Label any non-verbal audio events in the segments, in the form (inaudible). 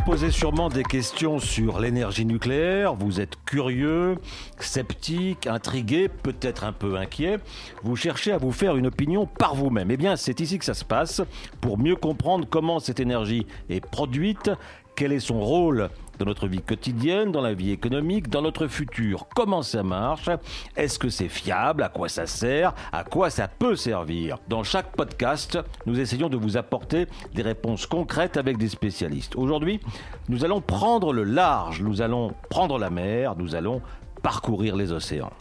vous posez sûrement des questions sur l'énergie nucléaire, vous êtes curieux, sceptique, intrigué, peut-être un peu inquiet, vous cherchez à vous faire une opinion par vous-même. Eh bien, c'est ici que ça se passe, pour mieux comprendre comment cette énergie est produite, quel est son rôle dans notre vie quotidienne, dans la vie économique, dans notre futur. Comment ça marche? Est-ce que c'est fiable? À quoi ça sert? À quoi ça peut servir? Dans chaque podcast, nous essayons de vous apporter des réponses concrètes avec des spécialistes. Aujourd'hui, nous allons prendre le large, nous allons prendre la mer, nous allons parcourir les océans.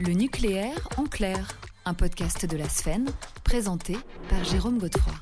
Le nucléaire en clair, un podcast de la Sphène, présenté par Jérôme Godefroy.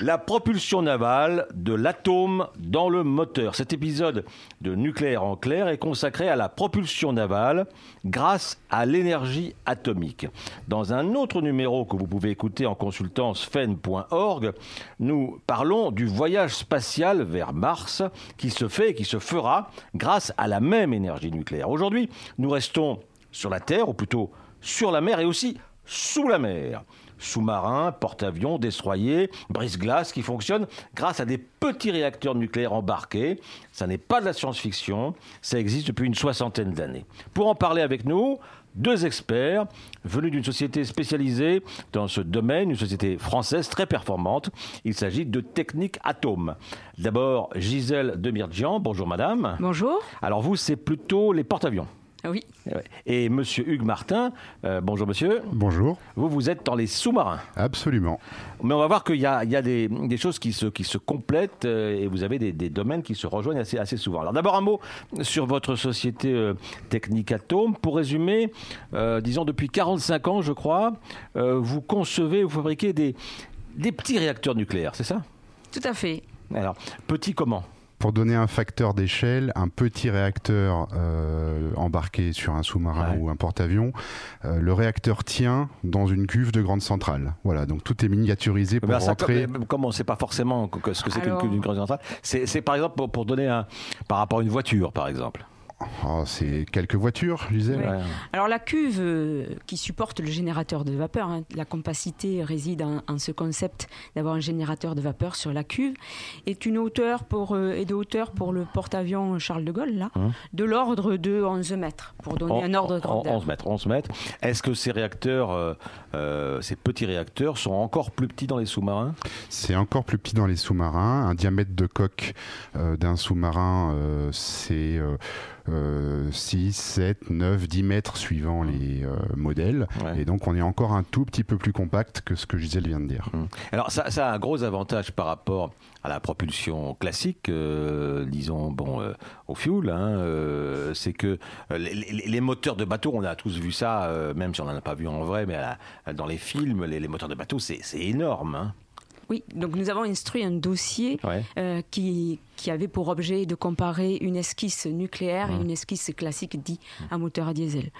La propulsion navale de l'atome dans le moteur. Cet épisode de Nucléaire en clair est consacré à la propulsion navale grâce à l'énergie atomique. Dans un autre numéro que vous pouvez écouter en consultant sfen.org, nous parlons du voyage spatial vers Mars qui se fait et qui se fera grâce à la même énergie nucléaire. Aujourd'hui, nous restons sur la Terre, ou plutôt sur la mer et aussi sous la mer sous-marins, porte-avions, destroyers, brise-glace qui fonctionnent grâce à des petits réacteurs nucléaires embarqués. Ça n'est pas de la science-fiction, ça existe depuis une soixantaine d'années. Pour en parler avec nous, deux experts venus d'une société spécialisée dans ce domaine, une société française très performante. Il s'agit de Technique Atome. D'abord, Gisèle Demirjian. Bonjour madame. Bonjour. Alors vous, c'est plutôt les porte-avions. Oui. Et monsieur Hugues Martin, euh, bonjour monsieur. Bonjour. Vous, vous êtes dans les sous-marins. Absolument. Mais on va voir qu'il y a, des, choses qui se, qui se complètent euh, et vous avez des, domaines qui se rejoignent assez, assez souvent. Alors d'abord un mot sur votre société euh, Technique Atome. Pour résumer, disons depuis 45 ans je crois, vous concevez, vous fabriquez des, des petits réacteurs nucléaires, c'est ça? Tout à fait. Alors, petits comment? Pour donner un facteur d'échelle, un petit réacteur euh, embarqué sur un sous-marin ou un porte-avions, euh, le réacteur tient dans une cuve de grande centrale. Voilà, donc tout est miniaturisé pour rentrer. comment on ne sait pas forcément ce que c'est qu'une cuve d'une grande centrale C'est par exemple pour, pour donner un par rapport à une voiture, par exemple. Oh, c'est quelques voitures, je disais. Alors la cuve euh, qui supporte le générateur de vapeur, hein, la compacité réside en, ce concept d'avoir un générateur de vapeur sur la cuve, est une hauteur pour, euh, de hauteur pour le porte-avions Charles de Gaulle, là, hein de l'ordre de 11 mètres, pour donner un ordre de grandeur. 11 mètres, 11 mètres. Est-ce que ces réacteurs, euh, ces petits réacteurs, sont encore plus petits dans les sous-marins? C'est encore plus petit dans les sous-marins. Un diamètre de coque d'un sous-marin, c'est 6, 7, 9, 10 mètres suivant les euh, modèles. Et donc on est encore un tout petit peu plus compact que ce que Gisèle vient de dire. Hum. Alors ça, a un gros avantage par rapport à la propulsion classique, euh, disons bon euh, au fuel, hein, c'est que les, moteurs de bateau, on a tous vu ça, même si on n'en a pas vu en vrai, mais dans les films, les, moteurs de bateau, c'est énorme. Hein. Oui, donc nous avons instruit un dossier euh, qui, qui avait pour objet de comparer une esquisse nucléaire et une esquisse classique dit à moteur à diesel.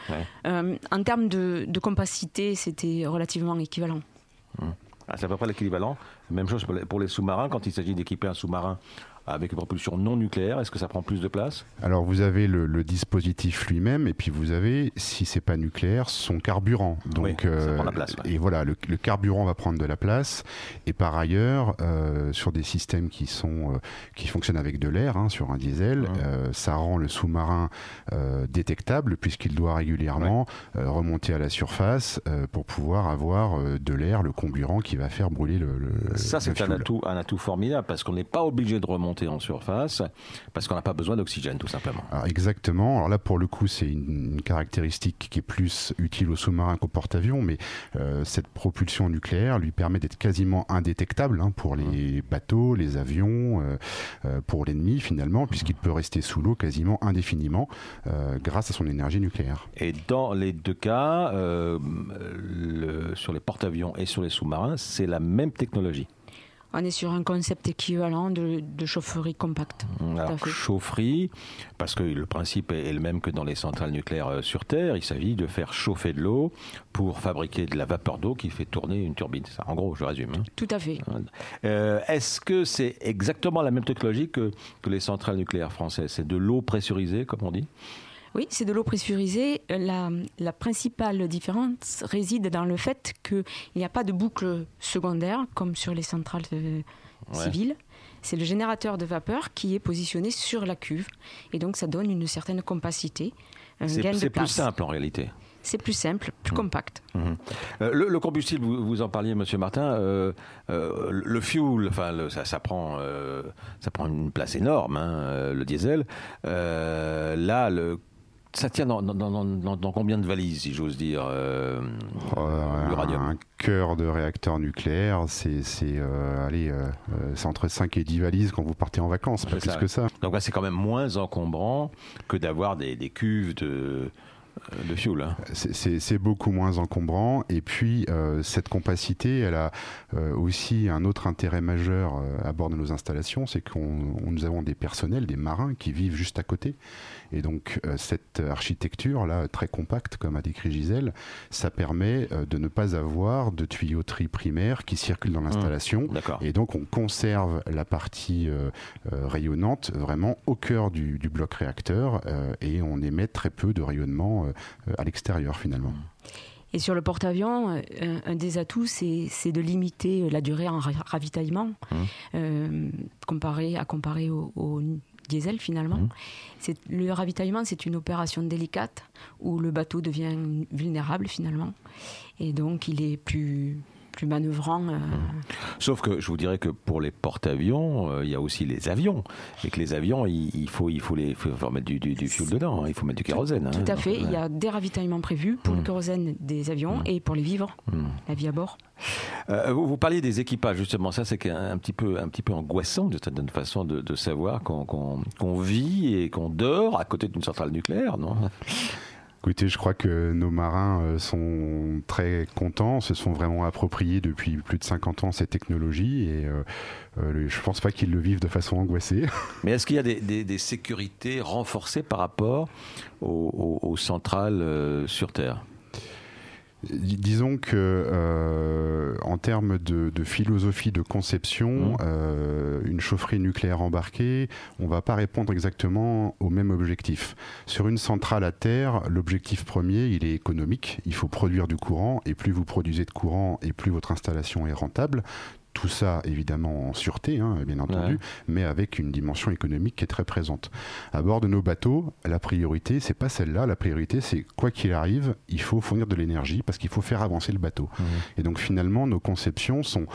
Euh, en termes de, de compacité, c'était relativement équivalent. Ah, c'est à peu près l'équivalent. Même chose pour les sous-marins, quand il s'agit d'équiper un sous-marin avec une propulsion non nucléaire Est-ce que ça prend plus de place? Alors vous avez le, dispositif lui-même et puis vous avez, si c'est pas nucléaire, son carburant. Donc, ça euh, prend la place. Et voilà, le, carburant va prendre de la place. Et par ailleurs, euh, sur des systèmes qui sont euh, qui fonctionnent avec de l'air, hein, sur un diesel, ça rend le sous-marin détectable puisqu'il doit régulièrement remonter à la surface pour pouvoir avoir de l'air, le comburant qui va faire brûler le. le ça c'est un atout, un atout formidable parce qu'on n'est pas obligé de remonter en surface parce qu'on n'a pas besoin d'oxygène tout simplement. exactement. Alors là pour le coup c'est une, caractéristique qui est plus utile aux sous-marins qu'aux porte-avions, mais euh, cette propulsion nucléaire lui permet d'être quasiment indétectable hein, pour les bateaux, les avions, euh, euh, pour l'ennemi finalement, puisqu'il peut rester sous l'eau quasiment indéfiniment grâce à son énergie nucléaire. Et dans les deux cas, sur les porte-avions et sur les sous-marins, c'est la même technologie on est sur un concept équivalent de, chaufferie compacte. Alors, chaufferie, parce que le principe est le même que dans les centrales nucléaires euh, sur Terre, il s'agit de faire chauffer de l'eau pour fabriquer de la vapeur d'eau qui fait tourner une turbine. Ça, en gros, je résume. Hein. Tout à fait. Euh, est-ce que c'est exactement la même technologie que, que les centrales nucléaires françaises? C'est de l'eau pressurisée, comme on dit? Oui, c'est de l'eau pressurisée. La, la, principale différence réside dans le fait qu'il n'y a pas de boucle secondaire comme sur les centrales euh, civiles. C'est le générateur de vapeur qui est positionné sur la cuve. Et donc, ça donne une certaine compacité. C'est plus simple en réalité c'est plus simple, plus mmh. compact. Mmh. Euh, le, combustible, vous, en parliez, Monsieur Martin, euh, euh, le fuel, enfin, ça, prend, ça prend une place énorme, hein, le diesel. là, le, ça tient dans, dans, combien de valises, si j'ose dire, l'uranium Un cœur de réacteur nucléaire, c'est allez, c'est entre 5 et 10 valises quand vous partez en vacances, pas plus que ça. Donc c'est quand même moins encombrant que d'avoir des, des cuves de de fuel. Hein. C'est beaucoup moins encombrant. Et puis, euh, cette compacité, elle a euh, aussi un autre intérêt majeur euh, à bord de nos installations, c'est que nous avons des personnels, des marins qui vivent juste à côté. Et donc, cette architecture-là, très compacte, comme a décrit Gisèle, ça permet de ne pas avoir de tuyauterie primaire qui circule dans mmh. l'installation. et donc, on conserve la partie rayonnante vraiment au cœur du, du bloc réacteur et on émet très peu de rayonnement euh, à l'extérieur finalement. Et sur le porte-avions, euh, un, des atouts, c'est de limiter la durée en ravitaillement, mmh. euh, comparé, à comparer au, diesel finalement. Mmh. Le ravitaillement, c'est une opération délicate où le bateau devient vulnérable finalement. Et donc, il est plus, plus manœuvrant. Euh. Sauf que je vous dirais que pour les porte-avions, euh, il y a aussi les avions. Et que les avions, il, faut, il faut, les, faut mettre du, du, fuel dedans, hein. il faut mettre du kérosène. Tout, hein. à fait, il y a des ravitaillements prévus pour le mmh. kérosène des avions mmh. et pour les vivres, mmh. la vie à bord. Euh, vous, parliez des équipages, justement. Ça, c'est un, petit peu, un petit peu angoissant, de certaine façon, de, de savoir qu'on vit et qu'on dort à côté d'une centrale nucléaire, non? Écoutez, je crois que nos marins euh, sont très contents, se sont vraiment appropriés depuis plus de 50 ans ces technologies et euh, euh, je ne pense pas qu'ils le vivent de façon angoissée. (laughs) Mais est-ce qu'il y a des, sécurités renforcées par rapport aux centrales sur Terre? Disons que euh, en termes de, philosophie de conception, mmh. euh, une chaufferie nucléaire embarquée, on ne va pas répondre exactement au même objectif. Sur une centrale à terre, l'objectif premier, il est économique. Il faut produire du courant, et plus vous produisez de courant, et plus votre installation est rentable tout ça évidemment en sûreté, hein, bien entendu, mais avec une dimension économique qui est très présente. À bord de nos bateaux, la priorité, c'est pas celle-là. La priorité, c'est quoi qu'il arrive, il faut fournir de l'énergie parce qu'il faut faire avancer le bateau. Mmh. Et donc finalement, nos conceptions sont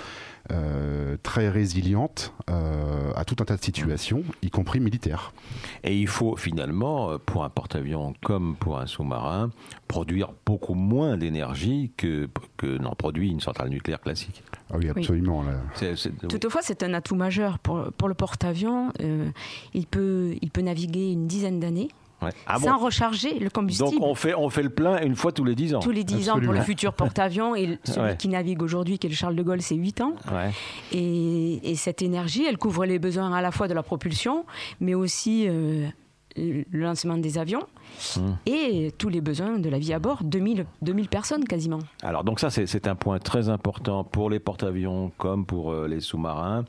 euh, très résilientes euh, à tout un tas de situations, y compris militaires. Et il faut finalement, euh, pour un porte-avions comme pour un sous-marin, produire beaucoup moins d'énergie que, que n'en produit une centrale nucléaire classique. Ah oui, absolument. Toutefois, c'est un atout majeur pour, pour le porte-avions. il, peut, il peut naviguer une dizaine d'années ah sans recharger le combustible. Donc on fait, on fait le plein une fois tous les 10 ans. Tous les 10 ans pour le futur porte-avions et celui qui navigue aujourd'hui, qui est le Charles de Gaulle, c'est 8 ans. Et, et, cette énergie, elle couvre les besoins à la fois de la propulsion, mais aussi euh, le lancement des avions hmm. et tous les besoins de la vie à bord, 2000, 2000 personnes quasiment. Alors donc ça c'est un point très important pour les porte-avions comme pour euh, les sous-marins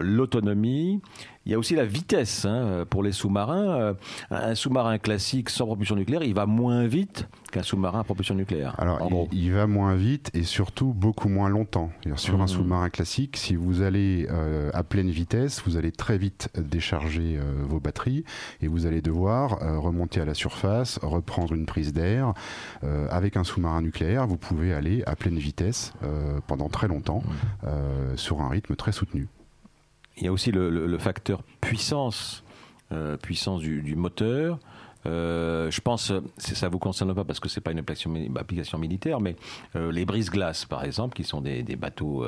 l'autonomie. Il y a aussi la vitesse hein, pour les sous-marins. Euh, un sous-marin classique sans propulsion nucléaire, il va moins vite qu'un sous-marin à propulsion nucléaire. Alors, il, va moins vite et surtout beaucoup moins longtemps. Sur un mmh. sous-marin classique, si vous allez euh, à pleine vitesse, vous allez très vite décharger euh, vos batteries et vous allez devoir remonter à la surface, reprendre une prise d'air. avec un sous-marin nucléaire, vous pouvez aller à pleine vitesse pendant très longtemps mmh. sur un rythme très soutenu. Il y a aussi le, facteur puissance, euh, puissance du, moteur. Euh, je pense, ça ne vous concerne pas parce que ce n'est pas une application, militaire, mais euh, les brise-glaces, par exemple, qui sont des, bateaux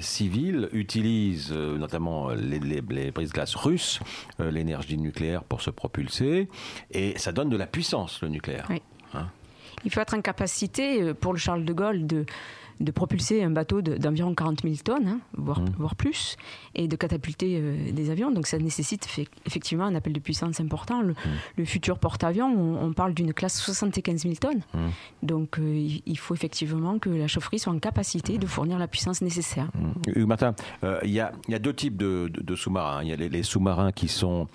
civils, utilisent notamment les, les brise-glaces russes, l'énergie nucléaire pour se propulser, et ça donne de la puissance, le nucléaire. Hein Il faut être en capacité, pour le Charles de Gaulle, de de propulser un bateau d'environ 40 000 tonnes, hein, voire, mmh. voire, plus, et de catapulter euh, des avions. Donc ça nécessite effectivement un appel de puissance important. Le, mmh. futur porte-avions, on, parle d'une classe 75 000 tonnes. Mmh. Donc euh, il faut effectivement que la chaufferie soit en capacité de fournir la puissance nécessaire. Hugues Martin, euh, il y, a, y, a, deux types de, sous-marins. Il y a les, les sous-marins qui sont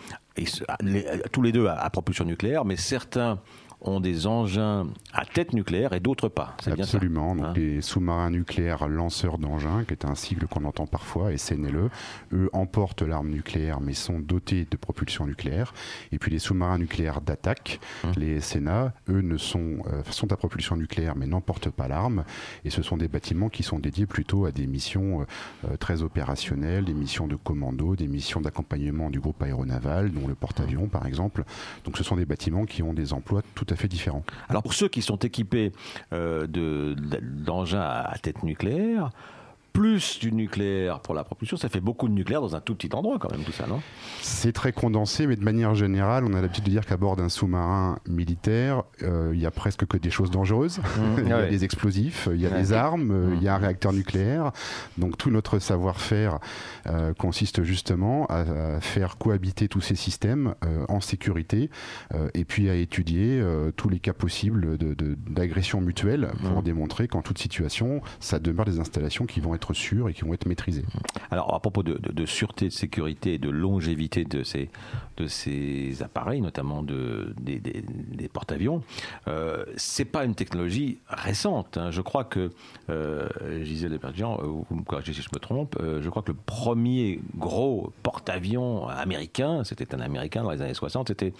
tous les deux à propulsion nucléaire, mais certains ont des engins à tête nucléaire et d'autres pas. Absolument. Bien ça, Donc hein les sous-marins nucléaires lanceurs d'engins, qui est un sigle qu'on entend parfois, SNLE, eux emportent l'arme nucléaire mais sont dotés de propulsion nucléaire. Et puis les sous-marins nucléaires d'attaque, hum. les SNA, eux ne sont, euh, sont à propulsion nucléaire mais n'emportent pas l'arme. Et ce sont des bâtiments qui sont dédiés plutôt à des missions euh, très opérationnelles, des missions de commando, des missions d'accompagnement du groupe aéronaval, dont le porte-avions par exemple. Donc ce sont des bâtiments qui ont des emplois tout fait différent. Alors pour ceux qui sont équipés euh, d'engins à tête nucléaire, plus du nucléaire pour la propulsion, ça fait beaucoup de nucléaire dans un tout petit endroit quand même, tout ça, non? C'est très condensé, mais de manière générale, on a l'habitude de dire qu'à bord d'un sous-marin militaire, euh, il y a presque que des choses dangereuses. Mmh. (laughs) il y a des explosifs, il y a des armes, euh, il y a un mmh. réacteur nucléaire. Donc tout notre savoir-faire euh, consiste justement à, faire cohabiter tous ces systèmes en sécurité et puis à étudier tous les cas possibles d'agression mutuelle pour mmh. démontrer qu'en toute situation, ça demeure des installations qui vont être être sûrs et qui vont être maîtrisés. Alors, à propos de, sûreté, de sécurité et de longévité de ces, de ces appareils, notamment de, des, des, porte-avions, euh, c'est pas une technologie récente. Hein. Je crois que, euh, Gisèle Deperdian, euh, vous me corrigez si je me trompe, euh, je crois que le premier gros porte-avions américain, c'était un américain dans les années 60, c'était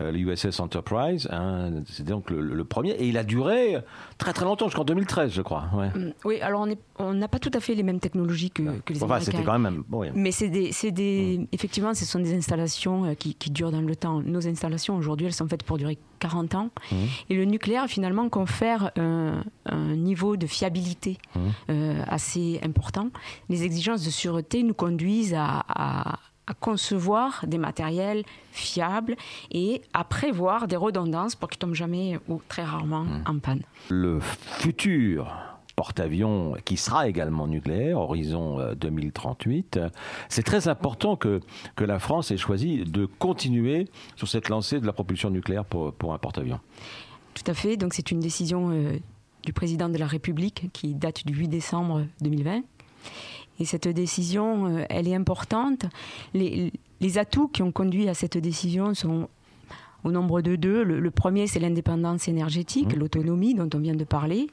l'USS Enterprise. Hein. c'était donc le, premier. Et il a duré très très longtemps, jusqu'en 2013, je crois. Mm, oui, alors on n'a pas tout à fait les mêmes technologies que, que les enfin, Américains. Quand même, Mais c'est des, des mm. effectivement, ce sont des installations qui, qui, durent dans le temps. Nos installations aujourd'hui, elles sont faites pour durer 40 ans. Mm. Et le nucléaire, finalement, confère un, niveau de fiabilité mm. euh, assez important. Les exigences de sûreté nous conduisent à, à à concevoir des matériels fiables et à prévoir des redondances pour qu'ils tombent jamais ou très rarement en panne. Le futur porte-avions qui sera également nucléaire, horizon 2038. Euh, C'est très important que, que la France ait choisi de continuer sur cette lancée de la propulsion nucléaire pour, pour un porte-avions. Tout à fait. Donc c'est une décision euh, du président de la République qui date du 8 décembre 2020. Et cette décision, euh, elle est importante. Les, les, atouts qui ont conduit à cette décision sont au nombre de deux. Le, premier, c'est l'indépendance énergétique, mmh. l'autonomie dont on vient de parler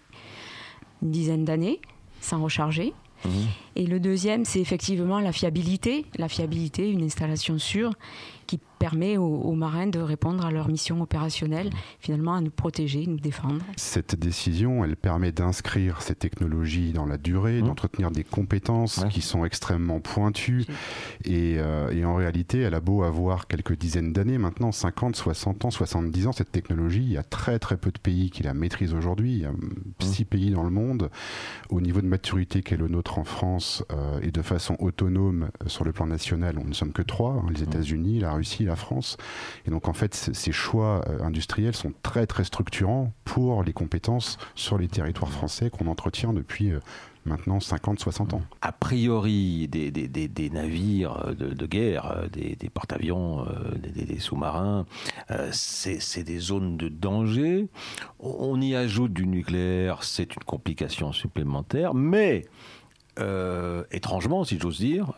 une dizaine d'années sans recharger. Mmh. Et le deuxième, c'est effectivement la fiabilité. La fiabilité, une installation sûre qui permet aux, marins de répondre à leur mission opérationnelle, finalement à nous protéger, nous défendre. Cette décision, elle permet d'inscrire ces technologies dans la durée, mmh. d'entretenir des compétences qui sont extrêmement pointues. Et, euh, et, en réalité, elle a beau avoir quelques dizaines d'années maintenant, 50, 60 ans, 70 ans, cette technologie, il y a très très peu de pays qui la maîtrisent aujourd'hui. Il y a mmh. six pays dans le monde. Au niveau de maturité qu'est le nôtre en France euh, et de façon autonome euh, sur le plan national, on ne sommes que trois, hein, les mmh. États-Unis, la Russie, la France. Et donc en fait, ces choix euh, industriels sont très très structurants pour les compétences sur les territoires français qu'on entretient depuis euh, maintenant 50, 60 ans. A priori, des, navires de, guerre, euh, des, porte-avions, des, sous-marins, c'est des zones de danger. On y ajoute du nucléaire, c'est une complication supplémentaire, mais étrangement, si j'ose dire,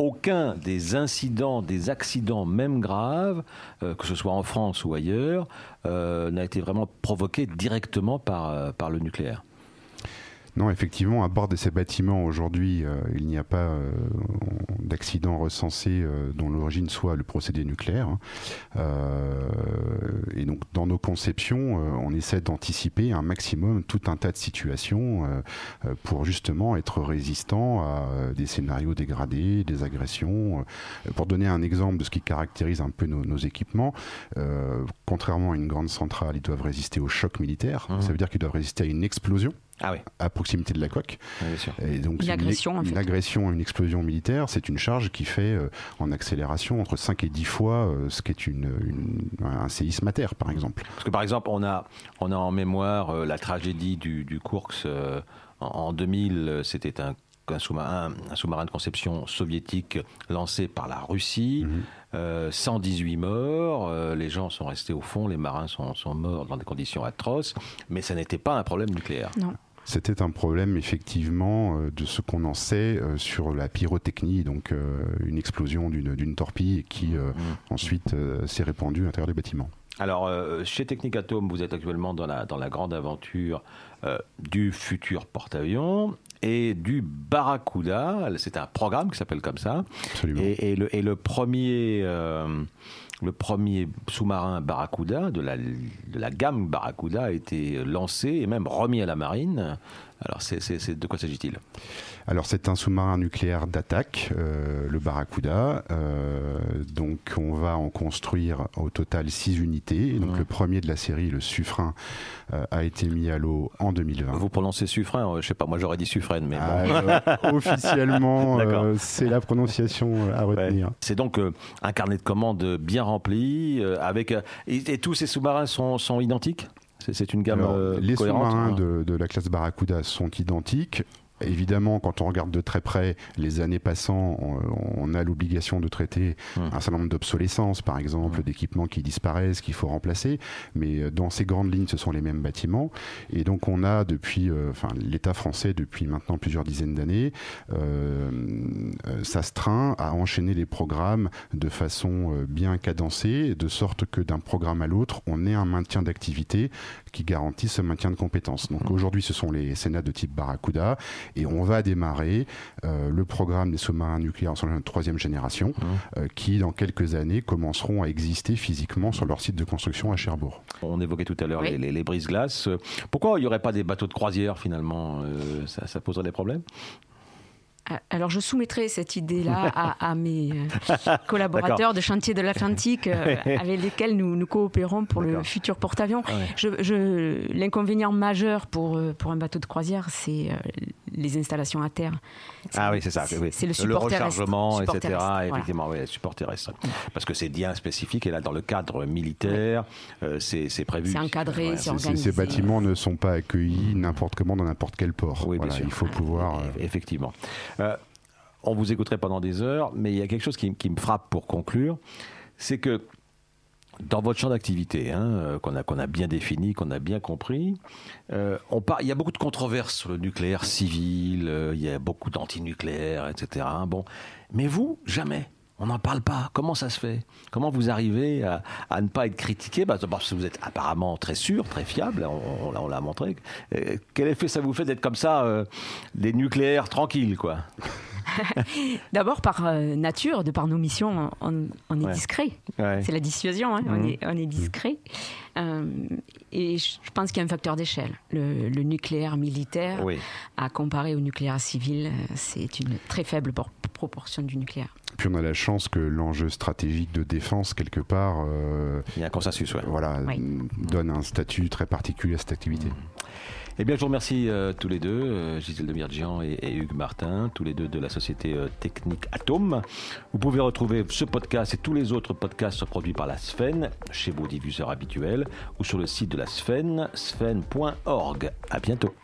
aucun des incidents, des accidents, même graves, euh, que ce soit en France ou ailleurs, euh, n'a été vraiment provoqué directement par, euh, par le nucléaire. Non, effectivement, à bord de ces bâtiments aujourd'hui, euh, il n'y a pas euh, d'accident recensé euh, dont l'origine soit le procédé nucléaire. Hein. et donc, dans nos conceptions, on essaie d'anticiper un maximum tout un tas de situations pour justement être résistant à des scénarios dégradés, des agressions. Pour donner un exemple de ce qui caractérise un peu nos, équipements, contrairement à une grande centrale, ils doivent résister au choc militaire. Mmh. Ça veut dire qu'ils doivent résister à une explosion ah à proximité de la coque. Et donc, une agression, une, agression, une explosion militaire, c'est une charge qui fait euh, en accélération entre 5 et 10 fois euh, ce qu'est une, un séisme à terre, par exemple. Parce que par exemple, on a, on a en mémoire euh, la tragédie du, du en, 2000, c'était un un sous-marin, un sous-marin de conception soviétique lancé par la Russie. 118 mhm. morts, les gens sont restés au fond, les marins sont, sont morts dans des conditions atroces, mais ça n'était pas un problème nucléaire. Non. C'était un problème effectivement de ce qu'on en sait sur la pyrotechnie, donc une explosion d'une torpille qui mmh. ensuite s'est répandue à l'intérieur du bâtiment. Alors, chez Technicatom, vous êtes actuellement dans la, dans la grande aventure du futur porte-avions et du Barracuda. C'est un programme qui s'appelle comme ça. Et, le, et, le, premier. Euh, le premier sous-marin Barracuda de la, gamme Barracuda a été lancé et même remis à la marine. Alors, c'est, de quoi s'agit-il? Alors c'est un sous-marin nucléaire d'attaque, euh, le Barracuda. Euh, donc on va en construire au total 6 unités. donc le premier de la série, le Suffren, euh, a été mis à l'eau en 2020. Vous prononcez Suffren Je sais pas, moi j'aurais dit Suffren, mais ah, (laughs) officiellement, c'est la prononciation à retenir. C'est donc un carnet de commandes bien rempli, avec et, tous ces sous-marins sont, sont identiques? C'est une gamme Les sous-marins hein. de, de, la classe Barracuda sont identiques. Évidemment, quand on regarde de très près, les années passant, on, a l'obligation de traiter hum. un certain nombre d'obsolescences, par exemple, hum. d'équipements qui disparaissent, qu'il faut remplacer. Mais euh, dans ces grandes lignes, ce sont les mêmes bâtiments. Et donc, on a depuis, euh, enfin, l'État français, depuis maintenant plusieurs dizaines d'années, euh, s'astreint à enchaîner les programmes de façon bien cadencée, de sorte que d'un programme à l'autre, on ait un maintien d'activité qui garantit ce maintien de compétences. Donc, hum. aujourd'hui, ce sont les Sénats de type Barracuda et on va démarrer euh, le programme des sous-marins nucléaires en troisième génération, mmh. euh, qui dans quelques années commenceront à exister physiquement sur leur site de construction à Cherbourg. On évoquait tout à l'heure les, les, brises-glaces. Pourquoi il n'y aurait pas des bateaux de croisière finalement euh, ça, ça poserait des problèmes? Ah, alors, je soumettrai cette idée-là à, mes (laughs) collaborateurs de Chantier de l'Atlantique euh, (laughs) avec lesquels nous, nous coopérons pour le futur porte-avions. L'inconvénient majeur pour, pour un bateau de croisière, c'est les installations à terre. Ah oui, c'est ça. C'est le support le rechargement, etc. Effectivement, oui, support terrestre. Parce que c'est bien spécifique et là, dans le cadre militaire, c'est prévu. C'est encadré, c'est organisé. Ces bâtiments ne sont pas accueillis n'importe comment dans n'importe quel port. Oui, bien sûr. Il faut pouvoir. Effectivement. Euh, on vous écouterait pendant des heures, mais il y a quelque chose qui, me frappe pour conclure, c'est que dans votre champ d'activité, hein, euh, qu'on a, bien défini, qu'on a bien compris, euh, on il y a beaucoup de controverses sur le nucléaire civil, il y a beaucoup d'antinucléaires, etc. Bon, mais vous, jamais. On n'en parle pas. Comment ça se fait? Comment vous arrivez à, ne pas être critiqué? Bah, Parce que vous êtes apparemment très sûr, très fiable, on, l'a montré. quel effet ça vous fait d'être comme ça, des nucléaires tranquilles, quoi? (laughs) D'abord, par euh, nature, de par nos missions, on, est discret. C'est la dissuasion, hein. on, est, discret. Euh, et je pense qu'il y a un facteur d'échelle. Le, nucléaire militaire, à comparer au nucléaire civil, euh, c'est une très faible proportion du nucléaire. Puis on a la chance que l'enjeu stratégique de défense, quelque part, il y a un consensus, voilà, donne un statut très particulier à cette activité. Mhm. Eh bien, je vous remercie euh, tous les deux, euh, Gisèle de Mirjian et, Hugues Martin, tous les deux de la société euh, technique Atome. Vous pouvez retrouver ce podcast et tous les autres podcasts produits par la Sfen chez vos diffuseurs habituels ou sur le site de la Sfen, sfen.org. À bientôt.